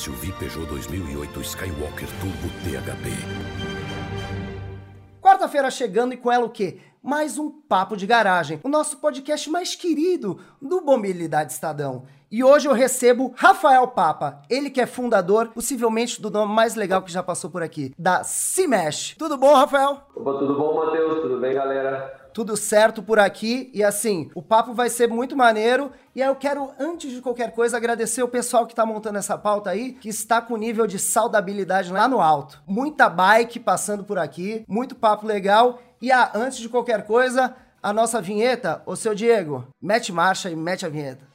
SUV Peugeot 2008 Skywalker Turbo THP. Quarta-feira chegando e com ela o quê? Mais um Papo de Garagem, o nosso podcast mais querido do Mobilidade Estadão. E hoje eu recebo Rafael Papa, ele que é fundador, possivelmente do nome mais legal que já passou por aqui, da Cimesh. Tudo bom, Rafael? Opa, tudo bom, Matheus? Tudo bem, galera? Tudo certo por aqui. E assim, o papo vai ser muito maneiro. E aí eu quero, antes de qualquer coisa, agradecer o pessoal que está montando essa pauta aí, que está com nível de saudabilidade lá no alto. Muita bike passando por aqui, muito papo legal. E ah, antes de qualquer coisa, a nossa vinheta, o seu Diego, mete marcha e mete a vinheta.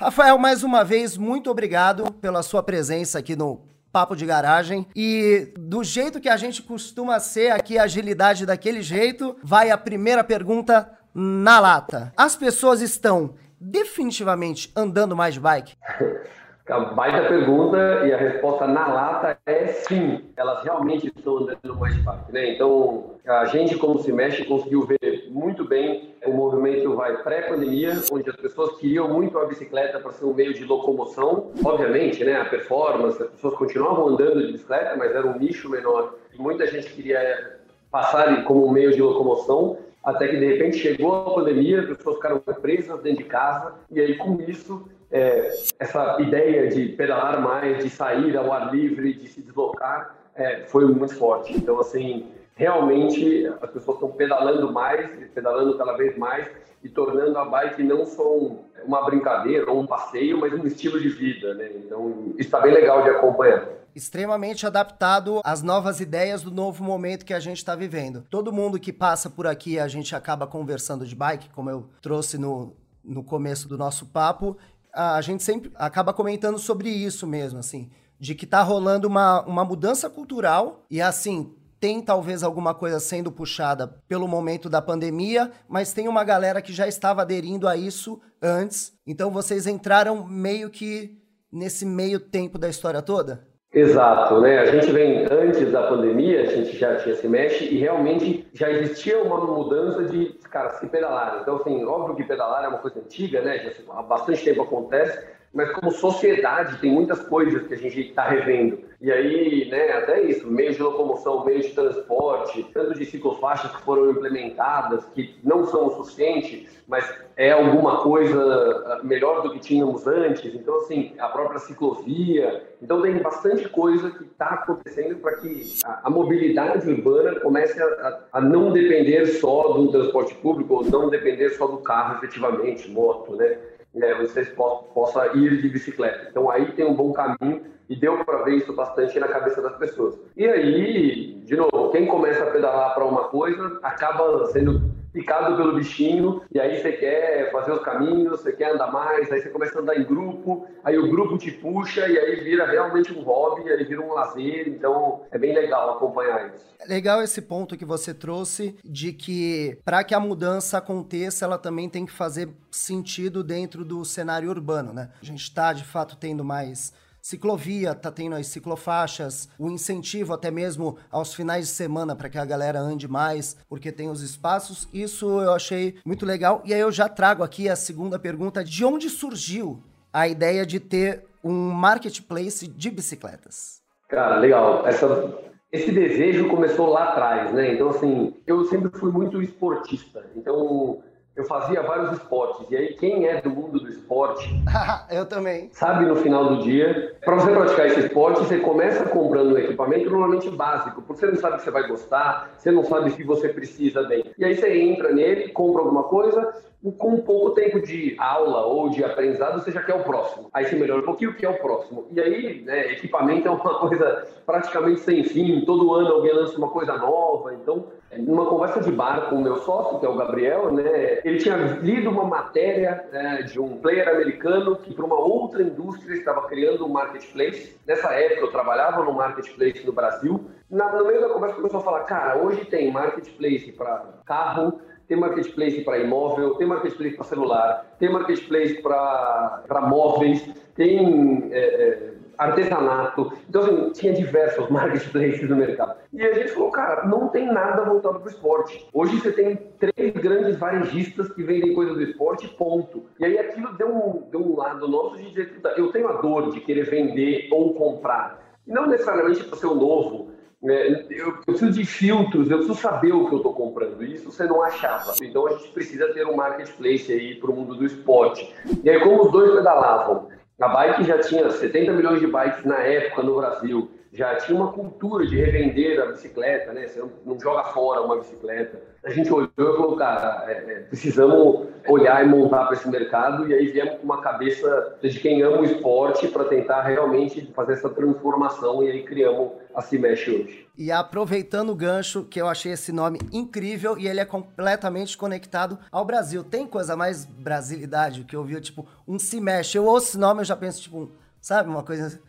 Rafael, mais uma vez, muito obrigado pela sua presença aqui no Papo de Garagem. E do jeito que a gente costuma ser aqui, agilidade daquele jeito, vai a primeira pergunta na lata. As pessoas estão definitivamente andando mais de bike? A baita pergunta e a resposta na lata é sim. Elas realmente estão andando mais de bike, né? Então, a gente, como se mexe, conseguiu ver muito bem o movimento vai pré-pandemia, onde as pessoas queriam muito a bicicleta para ser um meio de locomoção. Obviamente, né? A performance, as pessoas continuavam andando de bicicleta, mas era um nicho menor. E muita gente queria passar como um meio de locomoção até que de repente chegou a pandemia, as pessoas ficaram presas dentro de casa, e aí com isso é, essa ideia de pedalar mais, de sair ao ar livre, de se deslocar, é, foi muito forte. Então, assim, realmente as pessoas estão pedalando mais, pedalando cada vez mais e tornando a bike não só um, uma brincadeira ou um passeio, mas um estilo de vida, né? Então, está bem legal de acompanhar extremamente adaptado às novas ideias do novo momento que a gente está vivendo. Todo mundo que passa por aqui, a gente acaba conversando de bike, como eu trouxe no, no começo do nosso papo, a gente sempre acaba comentando sobre isso mesmo, assim, de que tá rolando uma, uma mudança cultural e assim, tem talvez alguma coisa sendo puxada pelo momento da pandemia, mas tem uma galera que já estava aderindo a isso antes. Então vocês entraram meio que nesse meio tempo da história toda? Exato, né? A gente vem antes da pandemia, a gente já tinha se mexe e realmente já existia uma mudança de, cara, se pedalar. Então, assim, óbvio que pedalar é uma coisa antiga, né? Já há bastante tempo acontece, mas como sociedade tem muitas coisas que a gente está revendo. E aí, né, até isso, meios de locomoção, meios de transporte, tanto de ciclofaixas que foram implementadas, que não são o suficiente, mas é alguma coisa ah, melhor do que tínhamos antes. Então, assim, a própria ciclovia. Então, tem bastante coisa que está acontecendo para que a, a, mobilidade urbana comece a, a, não depender só do transporte público, ou não depender só do carro, efetivamente, moto, né? É, vocês po possa ir de bicicleta. Então, aí tem um bom caminho e deu para ver isso bastante na cabeça das pessoas. E aí, de novo, quem começa a pedalar para uma coisa acaba sendo picado pelo bichinho, e aí você quer fazer os caminhos, você quer andar mais, aí você começa a andar em grupo, aí o grupo te puxa, e aí vira realmente um hobby, aí vira um lazer, então é bem legal acompanhar isso. É legal esse ponto que você trouxe de que para que a mudança aconteça, ela também tem que fazer sentido dentro do cenário urbano, né? A gente está de fato tendo mais ciclovia, tá tendo as ciclofaixas, o incentivo até mesmo aos finais de semana para que a galera ande mais, porque tem os espaços. Isso eu achei muito legal. E aí eu já trago aqui a segunda pergunta: de onde surgiu a ideia de ter um marketplace de bicicletas? Cara, legal. Essa, esse desejo começou lá atrás, né? Então, assim, eu sempre fui muito esportista. Então, eu fazia vários esportes. E aí, quem é do mundo do esporte. eu também. Sabe no final do dia. Para você praticar esse esporte, você começa comprando um equipamento normalmente básico, porque você não sabe se você vai gostar, você não sabe se você precisa bem. E aí você entra nele, compra alguma coisa, com pouco tempo de aula ou de aprendizado, você já quer o próximo. Aí você melhora um pouquinho, que é o próximo. E aí, né, equipamento é uma coisa praticamente sem fim, todo ano alguém lança uma coisa nova, então numa conversa de bar com o meu sócio, que é o Gabriel, né, ele tinha lido uma matéria né, de um player americano que para uma outra indústria estava criando um marketplace. Nessa época eu trabalhava no marketplace no Brasil. Na, no meio da conversa começou a falar, cara, hoje tem marketplace para carro, tem marketplace para imóvel, tem marketplace para celular, tem marketplace para móveis, tem é, é, artesanato. Então, assim, tinha diversos marketplaces no mercado. E a gente falou, cara, não tem nada voltado para o esporte. Hoje você tem três grandes varejistas que vendem coisas do esporte, ponto. E aí aquilo deu um, deu um lado nosso de dizer, eu tenho a dor de querer vender ou comprar. E não necessariamente para ser o novo, eu, preciso de filtros, eu preciso saber o que eu estou comprando. Isso você não achava. Então a gente precisa ter um marketplace aí para o mundo do esporte. E aí, como os dois pedalavam, a bike já tinha 70 milhões de bikes na época no Brasil já tinha uma cultura de revender a bicicleta, né? Você não, joga fora uma bicicleta. A gente olhou e falou, cara, é, é, precisamos olhar e montar para esse mercado e aí viemos com uma cabeça de quem ama o esporte para tentar realmente fazer essa transformação e aí criamos a Se hoje. E aproveitando o gancho, que eu achei esse nome incrível e ele é completamente conectado ao Brasil. Tem coisa mais brasilidade que eu vi, tipo, um Se. Eu ouço esse nome, eu já penso, tipo, sabe, uma coisa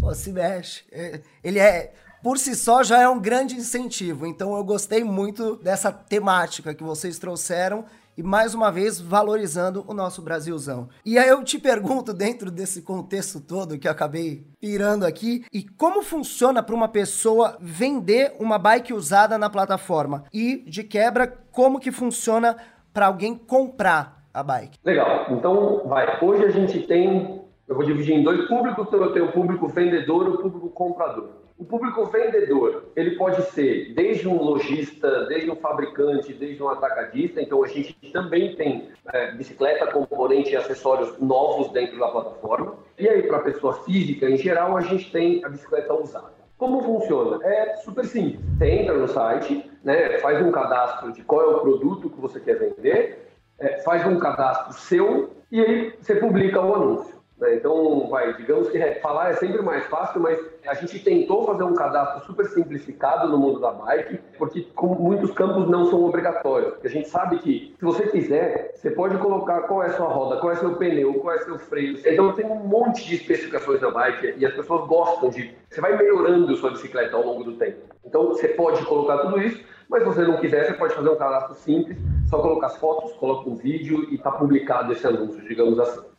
Pô, se mexe. É, ele é, por si só, já é um grande incentivo. Então eu gostei muito dessa temática que vocês trouxeram e mais uma vez valorizando o nosso Brasilzão. E aí eu te pergunto, dentro desse contexto todo que eu acabei pirando aqui, e como funciona para uma pessoa vender uma bike usada na plataforma? E, de quebra, como que funciona para alguém comprar a bike? Legal. Então, vai. Hoje a gente tem eu vou dividir em dois públicos, então eu tenho o público vendedor e o público comprador. O público vendedor, ele pode ser desde um lojista, desde um fabricante, desde um atacadista, então a gente também tem é, bicicleta, componente e acessórios novos dentro da plataforma. E aí, para a pessoa física, em geral, a gente tem a bicicleta usada. Como funciona? É super simples. Você entra no site, né, faz um cadastro de qual é o produto que você quer vender, é, faz um cadastro seu e aí você publica o anúncio. Né? Então, vai, digamos que falar é sempre mais fácil, mas a gente tentou fazer um cadastro super simplificado no mundo da bike, porque muitos campos não são obrigatórios. A gente sabe que, se você quiser, você pode colocar qual é a sua roda, qual é seu pneu, qual é seu freio. Então, tem um monte de especificações da bike e as pessoas gostam de. Você vai melhorando sua bicicleta ao longo do tempo. Então, você pode colocar tudo isso, mas se você não quiser, você pode fazer um cadastro simples, só colocar as fotos, coloca um vídeo e está publicado esse anúncio, digamos assim.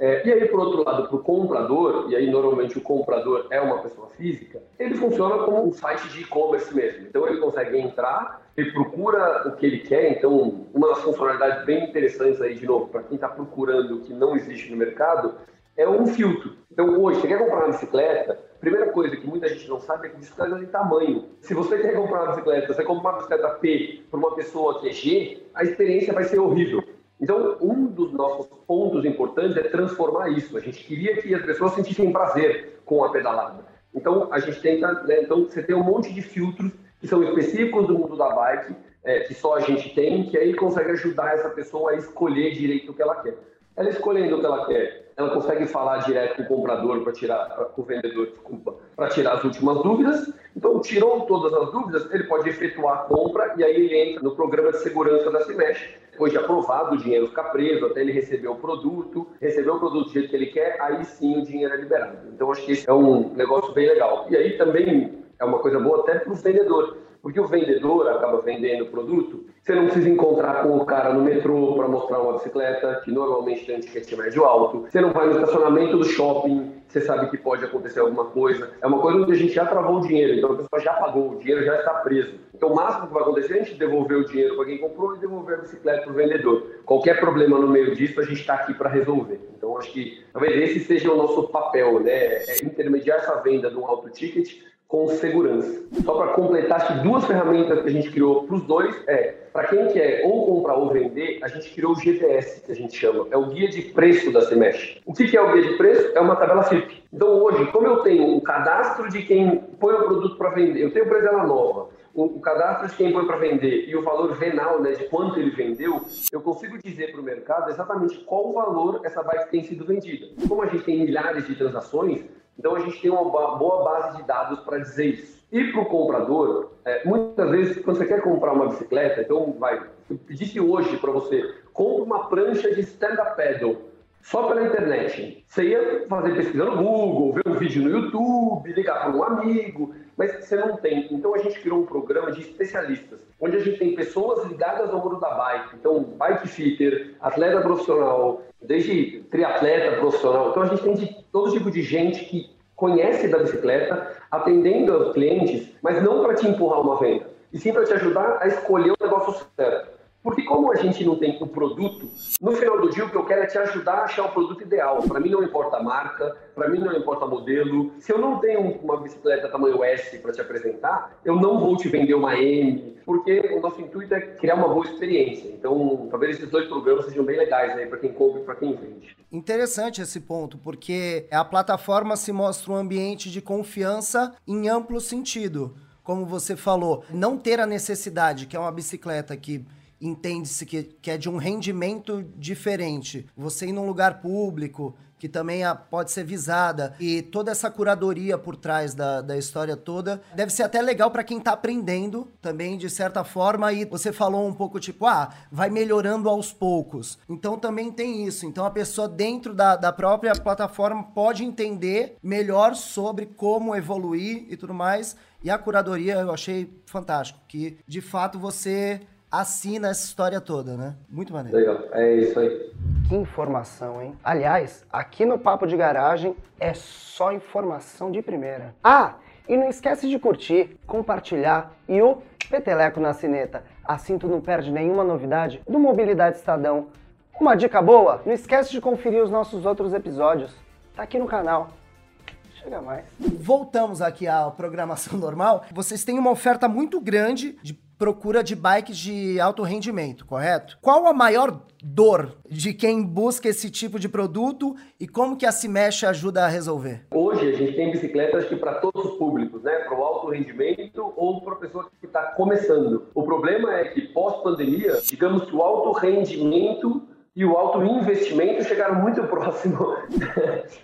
É, e aí, por outro lado, para o comprador, e aí normalmente o comprador é uma pessoa física, ele funciona como um site de e-commerce mesmo. Então ele consegue entrar, ele procura o que ele quer. Então, uma das funcionalidades bem interessantes aí, de novo, para quem está procurando o que não existe no mercado, é um filtro. Então, hoje, você quer comprar uma bicicleta, primeira coisa que muita gente não sabe é que bicicleta tem tamanho. Se você quer comprar uma bicicleta, você compra uma bicicleta P para uma pessoa que é G, a experiência vai ser horrível. Então, um dos nossos pontos importantes é transformar isso. A gente queria que as pessoas sentissem prazer com a pedalada. Então, a gente tenta, né, então você tem um monte de filtros que são específicos do mundo da bike, é, que só a gente tem, que aí consegue ajudar essa pessoa a escolher direito o que ela quer. Ela escolhendo o que ela quer, ela consegue falar direto com o comprador para tirar, com o vendedor, desculpa, para tirar as últimas dúvidas. Então, tirou todas as dúvidas, ele pode efetuar a compra e aí ele entra no programa de segurança da Cimesh. Depois de aprovado, o dinheiro fica preso até ele receber o produto, receber o produto do jeito que ele quer, aí sim o dinheiro é liberado. Então, acho que esse é um negócio bem legal. E aí também é uma coisa boa até para o vendedor porque o vendedor acaba vendendo o produto, você não precisa encontrar com o cara no metrô para mostrar uma bicicleta, que normalmente tem um ticket médio alto. Você não vai no estacionamento do shopping, você sabe que pode acontecer alguma coisa. É uma coisa onde a gente já travou o dinheiro, então a pessoa já pagou, o dinheiro já está preso. Então o máximo que vai acontecer é a gente devolver o dinheiro para quem comprou e devolver a bicicleta para o vendedor. Qualquer problema no meio disso, a gente está aqui para resolver. Então acho que talvez esse seja o nosso papel, né? É intermediar essa venda de um alto ticket com segurança. Só para completar, acho que duas ferramentas que a gente criou para os dois é, para quem quer ou comprar ou vender, a gente criou o GPS, que a gente chama, é o guia de preço da Semesh. O que é o guia de preço? É uma tabela FIP. Então hoje, como eu tenho o cadastro de quem põe o produto para vender, eu tenho para ela nova, o, cadastro de quem põe para vender e o valor venal, né, de quanto ele vendeu, eu consigo dizer para o mercado exatamente qual o valor essa bike tem sido vendida. Como a gente tem milhares de transações, então a gente tem uma boa base de dados para dizer isso. E para o comprador, é, muitas vezes, quando você quer comprar uma bicicleta, então vai, eu pedisse hoje para você, compre uma prancha de stand-up paddle. só pela internet. Você ia fazer pesquisa no Google, ver um vídeo no YouTube, ligar para um amigo, mas você não tem. Então a gente criou um programa de especialistas, onde a gente tem pessoas ligadas ao mundo da bike. Então, bike fitter, atleta profissional, desde triatleta profissional. Então a gente tem de todo tipo de gente que conhece da bicicleta, atendendo aos clientes, mas não para te empurrar uma venda, e sim para te ajudar a escolher o negócio certo. Porque como a gente não tem o produto, no final do dia o que eu quero é te ajudar a achar o produto ideal. Para mim não importa a marca, para mim não importa modelo. Se eu não tenho uma bicicleta tamanho S para te apresentar, eu não vou te vender uma M, porque o nosso intuito é criar uma boa experiência. Então, talvez esses dois programas sejam bem legais aí para quem compra e para quem vende. Interessante esse ponto, porque a plataforma se mostra um ambiente de confiança em amplo sentido. Como você falou, não ter a necessidade, que é uma bicicleta que entende-se que, que é de um rendimento diferente. Você ir num lugar público, que também pode ser visada, e toda essa curadoria por trás da, da história toda, deve ser até legal para quem está aprendendo também, de certa forma, e você falou um pouco tipo, ah, vai melhorando aos poucos. Então também tem isso. Então a pessoa dentro da, da própria plataforma pode entender melhor sobre como evoluir e tudo mais. E a curadoria eu achei fantástico, que de fato você assina essa história toda, né? Muito maneiro. Legal, é isso aí. Que informação, hein? Aliás, aqui no Papo de Garagem é só informação de primeira. Ah, e não esquece de curtir, compartilhar e o peteleco na sineta. Assim tu não perde nenhuma novidade do Mobilidade Estadão. Uma dica boa, não esquece de conferir os nossos outros episódios. Tá aqui no canal. Chega mais. Voltamos aqui à programação normal. Vocês têm uma oferta muito grande de procura de bikes de alto rendimento, correto? Qual a maior dor de quem busca esse tipo de produto e como que a Cimesh ajuda a resolver? Hoje a gente tem bicicletas que para todos os públicos, né? Para o alto rendimento ou para a pessoa que está começando. O problema é que pós-pandemia, digamos que o alto rendimento e o alto investimento chegaram muito próximo,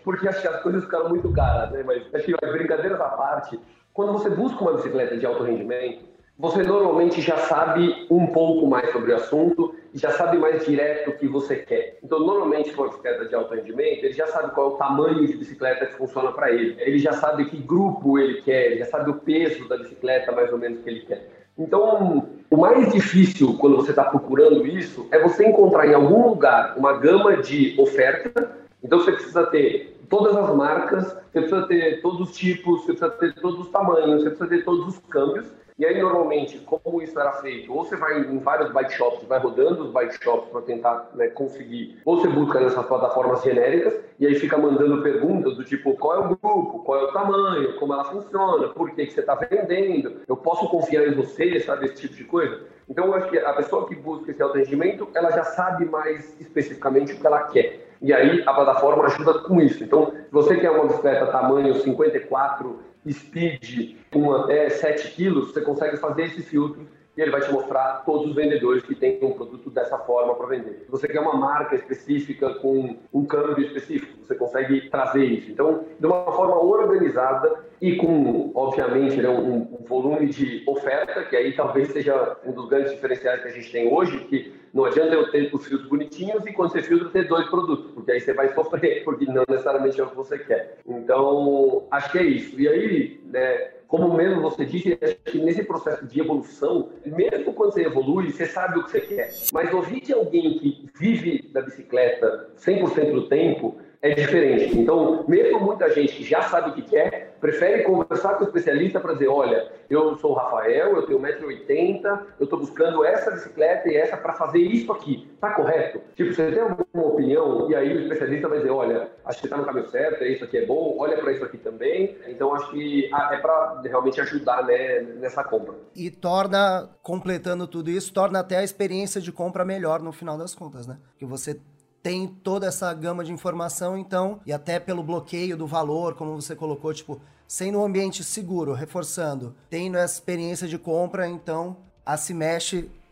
porque acho que as coisas ficaram muito caras, né? Mas acho que brincadeiras à parte, quando você busca uma bicicleta de alto rendimento, você normalmente já sabe um pouco mais sobre o assunto e já sabe mais direto o que você quer. Então, normalmente, se for bicicleta de alto rendimento, ele já sabe qual é o tamanho de bicicleta que funciona para ele. Ele já sabe que grupo ele quer, ele já sabe o peso da bicicleta mais ou menos que ele quer. Então, o mais difícil quando você está procurando isso é você encontrar em algum lugar uma gama de oferta. Então, você precisa ter todas as marcas, você precisa ter todos os tipos, você precisa ter todos os tamanhos, você precisa ter todos os câmbios. E aí, normalmente, como isso era feito? Ou você vai em vários bike shops, vai rodando os bike shops para tentar né, conseguir, ou você busca nessas plataformas genéricas e aí fica mandando perguntas do tipo qual é o grupo, qual é o tamanho, como ela funciona, por que, que você está vendendo, eu posso confiar em você, sabe, esse tipo de coisa. Então, eu acho que a pessoa que busca esse alto rendimento, ela já sabe mais especificamente o que ela quer. E aí, a plataforma ajuda com isso. Então, se você quer uma bicicleta tamanho 54 speed com até 7 quilos, você consegue fazer esse filtro e ele vai te mostrar todos os vendedores que têm um produto dessa forma para vender. Se você quer uma marca específica com um câmbio específico, você consegue trazer isso. Então, de uma forma organizada e com, obviamente, né, um, um volume de oferta, que aí talvez seja um dos grandes diferenciais que a gente tem hoje, que não adianta eu ter os filtros bonitinhos e quando você filtra ter dois produtos, porque aí você vai sofrer, porque não necessariamente é o que você quer. Então, acho que é isso. E aí, né, como mesmo você disse, acho que nesse processo de evolução, mesmo quando você evolui, você sabe o que você quer. Mas ouvir de alguém que vive da bicicleta 100% do tempo, é diferente. Então, mesmo muita gente que já sabe o que quer, prefere conversar com o especialista para dizer, olha, eu sou o Rafael, eu tenho 1,80m, eu estou buscando essa bicicleta e essa para fazer isso aqui. Tá correto? Tipo, você tem alguma opinião? E aí o especialista vai dizer, olha, acho que está no caminho certo, isso aqui é bom, olha para isso aqui também. Então, acho que é para realmente ajudar né, nessa compra. E torna, completando tudo isso, torna até a experiência de compra melhor no final das contas, né? Que você tem toda essa gama de informação, então, e até pelo bloqueio do valor, como você colocou, tipo, sendo um ambiente seguro, reforçando, tendo essa experiência de compra, então a Se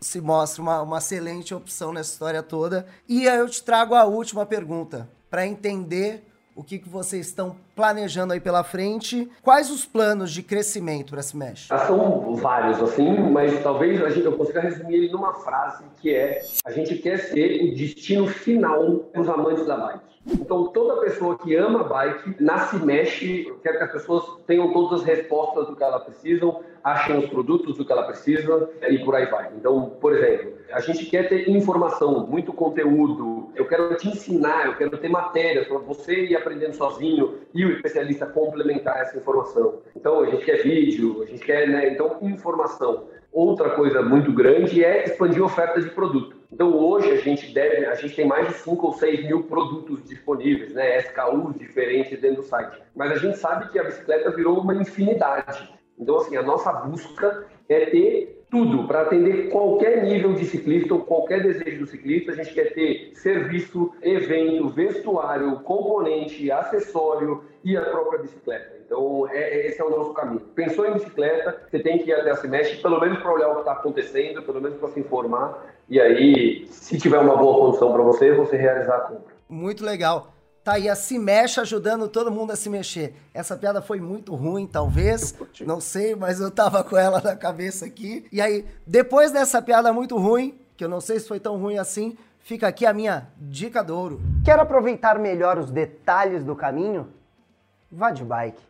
se mostra uma, uma excelente opção nessa história toda. E aí eu te trago a última pergunta, para entender o que, que vocês estão planejando aí pela frente. Quais os planos de crescimento para Smash? São vários, assim, mas talvez a gente, eu consiga resumir ele numa frase que é: a gente quer ser o destino final para os amantes da bike. Então, toda pessoa que ama bike, nasce e mexe, quer que as pessoas tenham todas as respostas do que elas precisam, achem os produtos do que ela precisa e por aí vai. Então, por exemplo, a gente quer ter informação, muito conteúdo, eu quero te ensinar, eu quero ter matérias para você ir aprendendo sozinho e o especialista complementar essa informação. Então, a gente quer vídeo, a gente quer, né, então, informação. Outra coisa muito grande é expandir a oferta de produto. Então hoje a gente deve, a gente tem mais de 5 ou 6 mil produtos disponíveis, né, SKUs diferentes dentro do site. Mas a gente sabe que a bicicleta virou uma infinidade. Então assim, a nossa busca é ter tudo para atender qualquer nível de ciclista ou qualquer desejo do ciclista. A gente quer ter serviço, evento, vestuário, componente, acessório e a própria bicicleta. Então, é, é esse é o nosso caminho. Pensou em bicicleta, você tem que ir até a Semestre, pelo menos para olhar o que está acontecendo, pelo menos para se informar e aí, se tiver uma boa condição para você, você realizar a compra. Muito legal. Tá aí a Se Mexe ajudando todo mundo a se mexer. Essa piada foi muito ruim, talvez. Não sei, mas eu tava com ela na cabeça aqui. E aí, depois dessa piada muito ruim, que eu não sei se foi tão ruim assim, fica aqui a minha dica do ouro. Quer aproveitar melhor os detalhes do caminho? Vá de bike.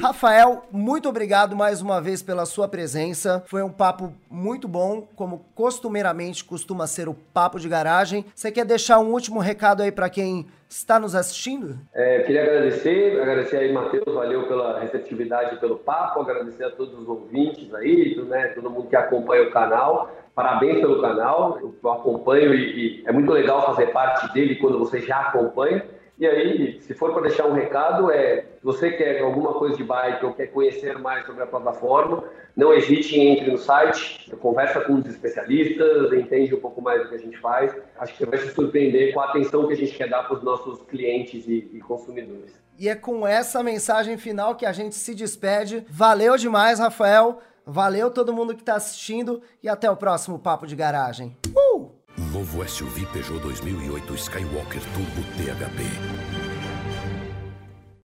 Rafael, muito obrigado mais uma vez pela sua presença. Foi um papo muito bom, como costumeiramente costuma ser o papo de garagem. Você quer deixar um último recado aí para quem está nos assistindo? É, queria agradecer, agradecer aí, Matheus, valeu pela receptividade pelo papo, agradecer a todos os ouvintes aí, né, todo mundo que acompanha o canal. Parabéns pelo canal, eu acompanho e, e é muito legal fazer parte dele quando você já acompanha. E aí, se for para deixar um recado, é você quer alguma coisa de bike ou quer conhecer mais sobre a plataforma, não hesite em entre no site, conversa com os especialistas, entende um pouco mais do que a gente faz. Acho que você vai se surpreender com a atenção que a gente quer dar para os nossos clientes e, e consumidores. E é com essa mensagem final que a gente se despede. Valeu demais, Rafael. Valeu todo mundo que está assistindo e até o próximo Papo de Garagem. Uh! Novo SUV Peugeot 2008 Skywalker Turbo THP.